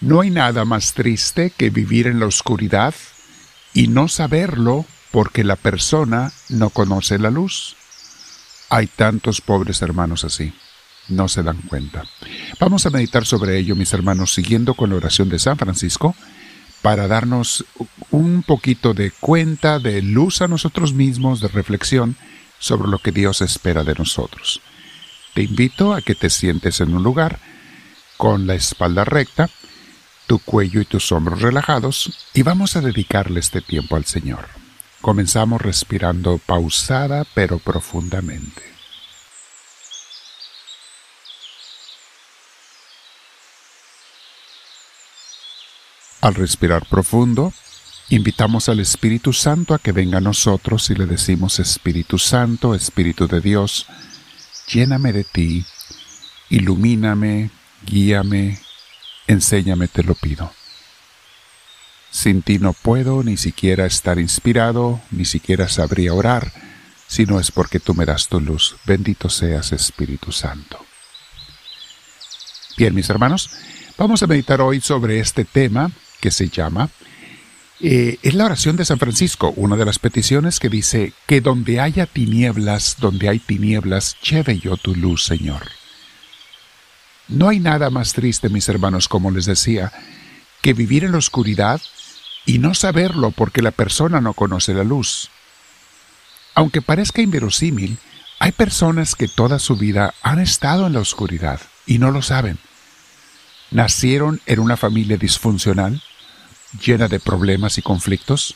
No hay nada más triste que vivir en la oscuridad y no saberlo porque la persona no conoce la luz. Hay tantos pobres hermanos así, no se dan cuenta. Vamos a meditar sobre ello, mis hermanos, siguiendo con la oración de San Francisco, para darnos un poquito de cuenta, de luz a nosotros mismos, de reflexión sobre lo que Dios espera de nosotros. Te invito a que te sientes en un lugar con la espalda recta, tu cuello y tus hombros relajados y vamos a dedicarle este tiempo al Señor. Comenzamos respirando pausada pero profundamente. Al respirar profundo, invitamos al Espíritu Santo a que venga a nosotros y le decimos Espíritu Santo, Espíritu de Dios, lléname de ti, ilumíname, guíame, enséñame, te lo pido. Sin ti no puedo ni siquiera estar inspirado, ni siquiera sabría orar, si no es porque tú me das tu luz. Bendito seas, Espíritu Santo. Bien, mis hermanos, vamos a meditar hoy sobre este tema que se llama eh, es la oración de San Francisco, una de las peticiones que dice, que donde haya tinieblas, donde hay tinieblas, lleve yo tu luz, Señor. No hay nada más triste, mis hermanos, como les decía, que vivir en la oscuridad y no saberlo porque la persona no conoce la luz. Aunque parezca inverosímil, hay personas que toda su vida han estado en la oscuridad y no lo saben. Nacieron en una familia disfuncional, llena de problemas y conflictos.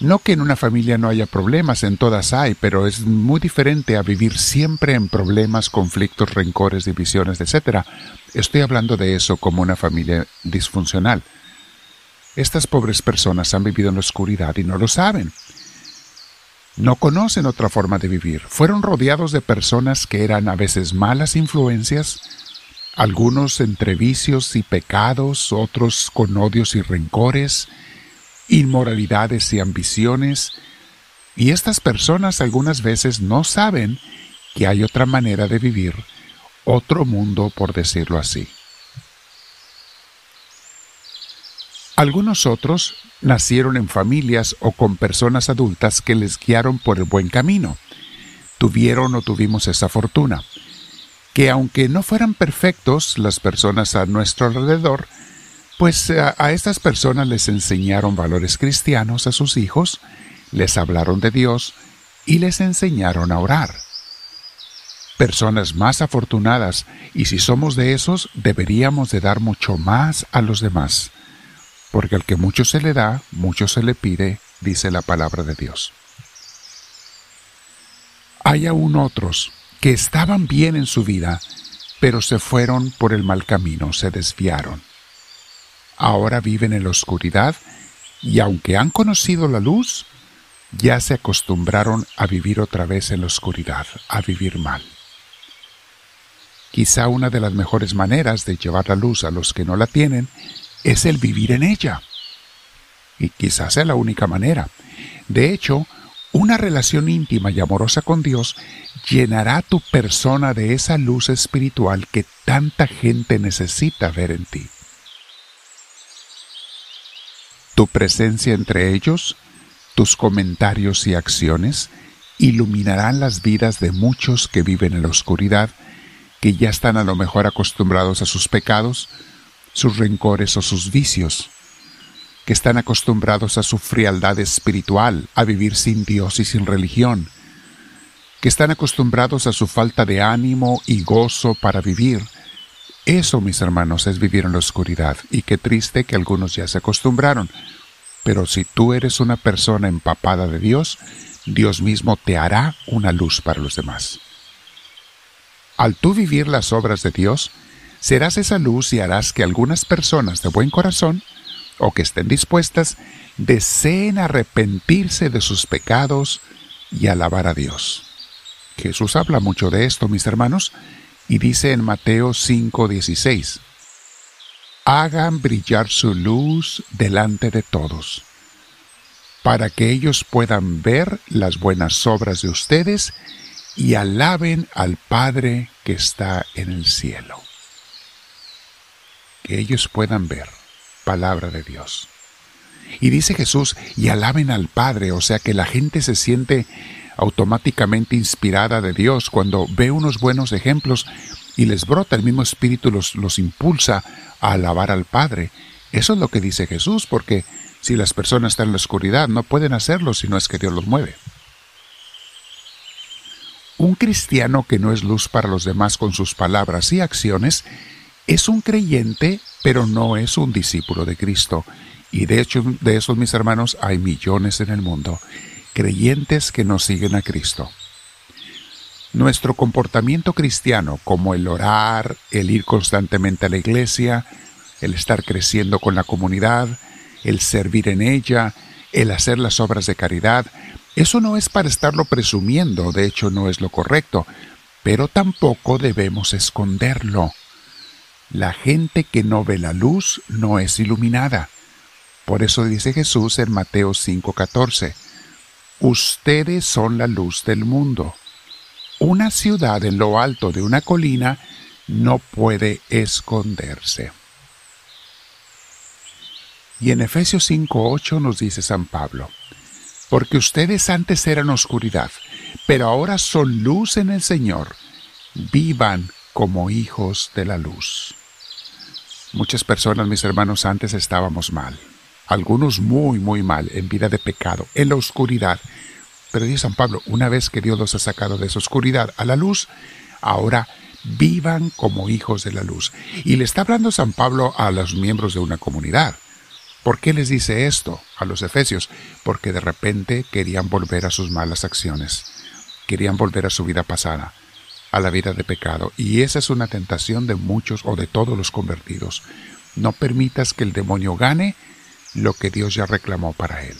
No que en una familia no haya problemas, en todas hay, pero es muy diferente a vivir siempre en problemas, conflictos, rencores, divisiones, etc. Estoy hablando de eso como una familia disfuncional. Estas pobres personas han vivido en la oscuridad y no lo saben. No conocen otra forma de vivir. Fueron rodeados de personas que eran a veces malas influencias, algunos entre vicios y pecados, otros con odios y rencores, inmoralidades y ambiciones, y estas personas algunas veces no saben que hay otra manera de vivir, otro mundo por decirlo así. Algunos otros nacieron en familias o con personas adultas que les guiaron por el buen camino. Tuvieron o tuvimos esa fortuna. Que aunque no fueran perfectos las personas a nuestro alrededor, pues a, a estas personas les enseñaron valores cristianos a sus hijos, les hablaron de Dios y les enseñaron a orar. Personas más afortunadas, y si somos de esos, deberíamos de dar mucho más a los demás porque al que mucho se le da, mucho se le pide, dice la palabra de Dios. Hay aún otros que estaban bien en su vida, pero se fueron por el mal camino, se desviaron. Ahora viven en la oscuridad y aunque han conocido la luz, ya se acostumbraron a vivir otra vez en la oscuridad, a vivir mal. Quizá una de las mejores maneras de llevar la luz a los que no la tienen es el vivir en ella. Y quizás sea la única manera. De hecho, una relación íntima y amorosa con Dios llenará tu persona de esa luz espiritual que tanta gente necesita ver en ti. Tu presencia entre ellos, tus comentarios y acciones iluminarán las vidas de muchos que viven en la oscuridad, que ya están a lo mejor acostumbrados a sus pecados, sus rencores o sus vicios, que están acostumbrados a su frialdad espiritual, a vivir sin Dios y sin religión, que están acostumbrados a su falta de ánimo y gozo para vivir. Eso, mis hermanos, es vivir en la oscuridad, y qué triste que algunos ya se acostumbraron. Pero si tú eres una persona empapada de Dios, Dios mismo te hará una luz para los demás. Al tú vivir las obras de Dios, serás esa luz y harás que algunas personas de buen corazón o que estén dispuestas deseen arrepentirse de sus pecados y alabar a Dios. Jesús habla mucho de esto, mis hermanos, y dice en Mateo 5:16, Hagan brillar su luz delante de todos, para que ellos puedan ver las buenas obras de ustedes y alaben al Padre que está en el cielo. que ellos puedan ver. Palabra de Dios. Y dice Jesús, y alaben al Padre, o sea que la gente se siente automáticamente inspirada de Dios cuando ve unos buenos ejemplos y les brota el mismo espíritu, los, los impulsa a alabar al Padre. Eso es lo que dice Jesús, porque si las personas están en la oscuridad no pueden hacerlo si no es que Dios los mueve. Un cristiano que no es luz para los demás con sus palabras y acciones es un creyente, pero no es un discípulo de Cristo. Y de hecho, de esos mis hermanos hay millones en el mundo, creyentes que no siguen a Cristo. Nuestro comportamiento cristiano, como el orar, el ir constantemente a la iglesia, el estar creciendo con la comunidad, el servir en ella, el hacer las obras de caridad, eso no es para estarlo presumiendo, de hecho no es lo correcto, pero tampoco debemos esconderlo. La gente que no ve la luz no es iluminada. Por eso dice Jesús en Mateo 5:14, Ustedes son la luz del mundo. Una ciudad en lo alto de una colina no puede esconderse. Y en Efesios 5:8 nos dice San Pablo, porque ustedes antes eran oscuridad, pero ahora son luz en el Señor. Vivan como hijos de la luz. Muchas personas, mis hermanos, antes estábamos mal. Algunos muy, muy mal, en vida de pecado, en la oscuridad. Pero dice San Pablo, una vez que Dios los ha sacado de esa oscuridad a la luz, ahora vivan como hijos de la luz. Y le está hablando San Pablo a los miembros de una comunidad. ¿Por qué les dice esto a los efesios? Porque de repente querían volver a sus malas acciones, querían volver a su vida pasada a la vida de pecado. Y esa es una tentación de muchos o de todos los convertidos. No permitas que el demonio gane lo que Dios ya reclamó para él.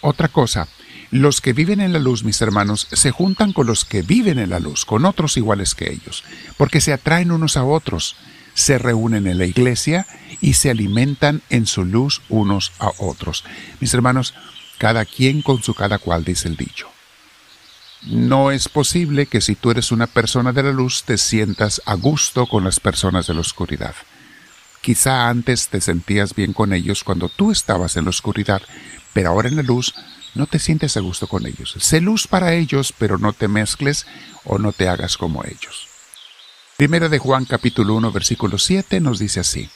Otra cosa, los que viven en la luz, mis hermanos, se juntan con los que viven en la luz, con otros iguales que ellos, porque se atraen unos a otros, se reúnen en la iglesia y se alimentan en su luz unos a otros. Mis hermanos, cada quien con su cada cual, dice el dicho. No es posible que si tú eres una persona de la luz te sientas a gusto con las personas de la oscuridad. Quizá antes te sentías bien con ellos cuando tú estabas en la oscuridad, pero ahora en la luz no te sientes a gusto con ellos. Sé luz para ellos, pero no te mezcles o no te hagas como ellos. Primera de Juan capítulo 1 versículo 7 nos dice así.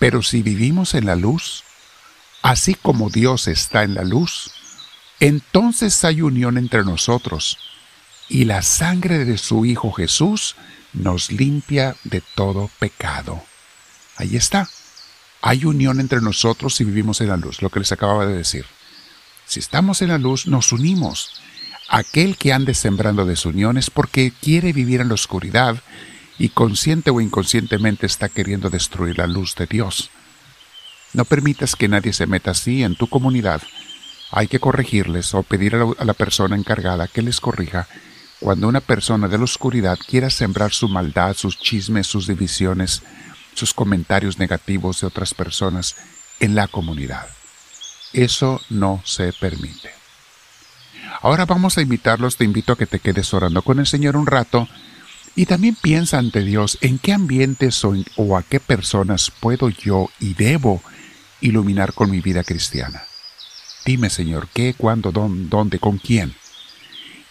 Pero si vivimos en la luz, así como Dios está en la luz, entonces hay unión entre nosotros, y la sangre de su Hijo Jesús nos limpia de todo pecado. Ahí está. Hay unión entre nosotros si vivimos en la luz, lo que les acababa de decir. Si estamos en la luz, nos unimos. Aquel que ande sembrando desuniones porque quiere vivir en la oscuridad y consciente o inconscientemente está queriendo destruir la luz de Dios. No permitas que nadie se meta así en tu comunidad hay que corregirles o pedir a la, persona encargada que les corrija cuando una persona de la oscuridad quiera sembrar su maldad, sus chismes, sus divisiones, sus comentarios negativos de otras personas en la comunidad. Eso no se permite. Ahora vamos a invitarlos, te invito a que te quedes orando con el Señor un rato y también piensa ante Dios en qué ambientes o, o a qué personas puedo yo y debo iluminar con mi vida cristiana. Dime, Señor, ¿qué, cuándo, dónde, con quién?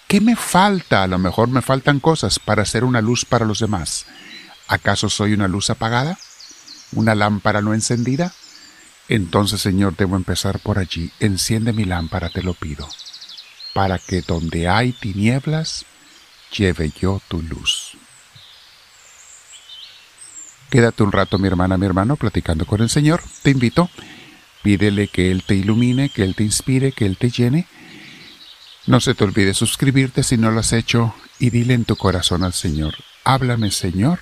¿Qué me falta? A lo mejor me faltan cosas para ser una luz para los demás. ¿Acaso soy una luz apagada? ¿Una lámpara no encendida? Entonces, Señor, debo empezar por allí. Enciende mi lámpara, te lo pido, para que donde hay tinieblas, lleve yo tu luz. Quédate un rato, mi hermana, mi hermano, platicando con el Señor. Te invito Pídele que Él te ilumine, que Él te inspire, que Él te llene. No se te olvide suscribirte si no lo has hecho y dile en tu corazón al Señor, háblame Señor,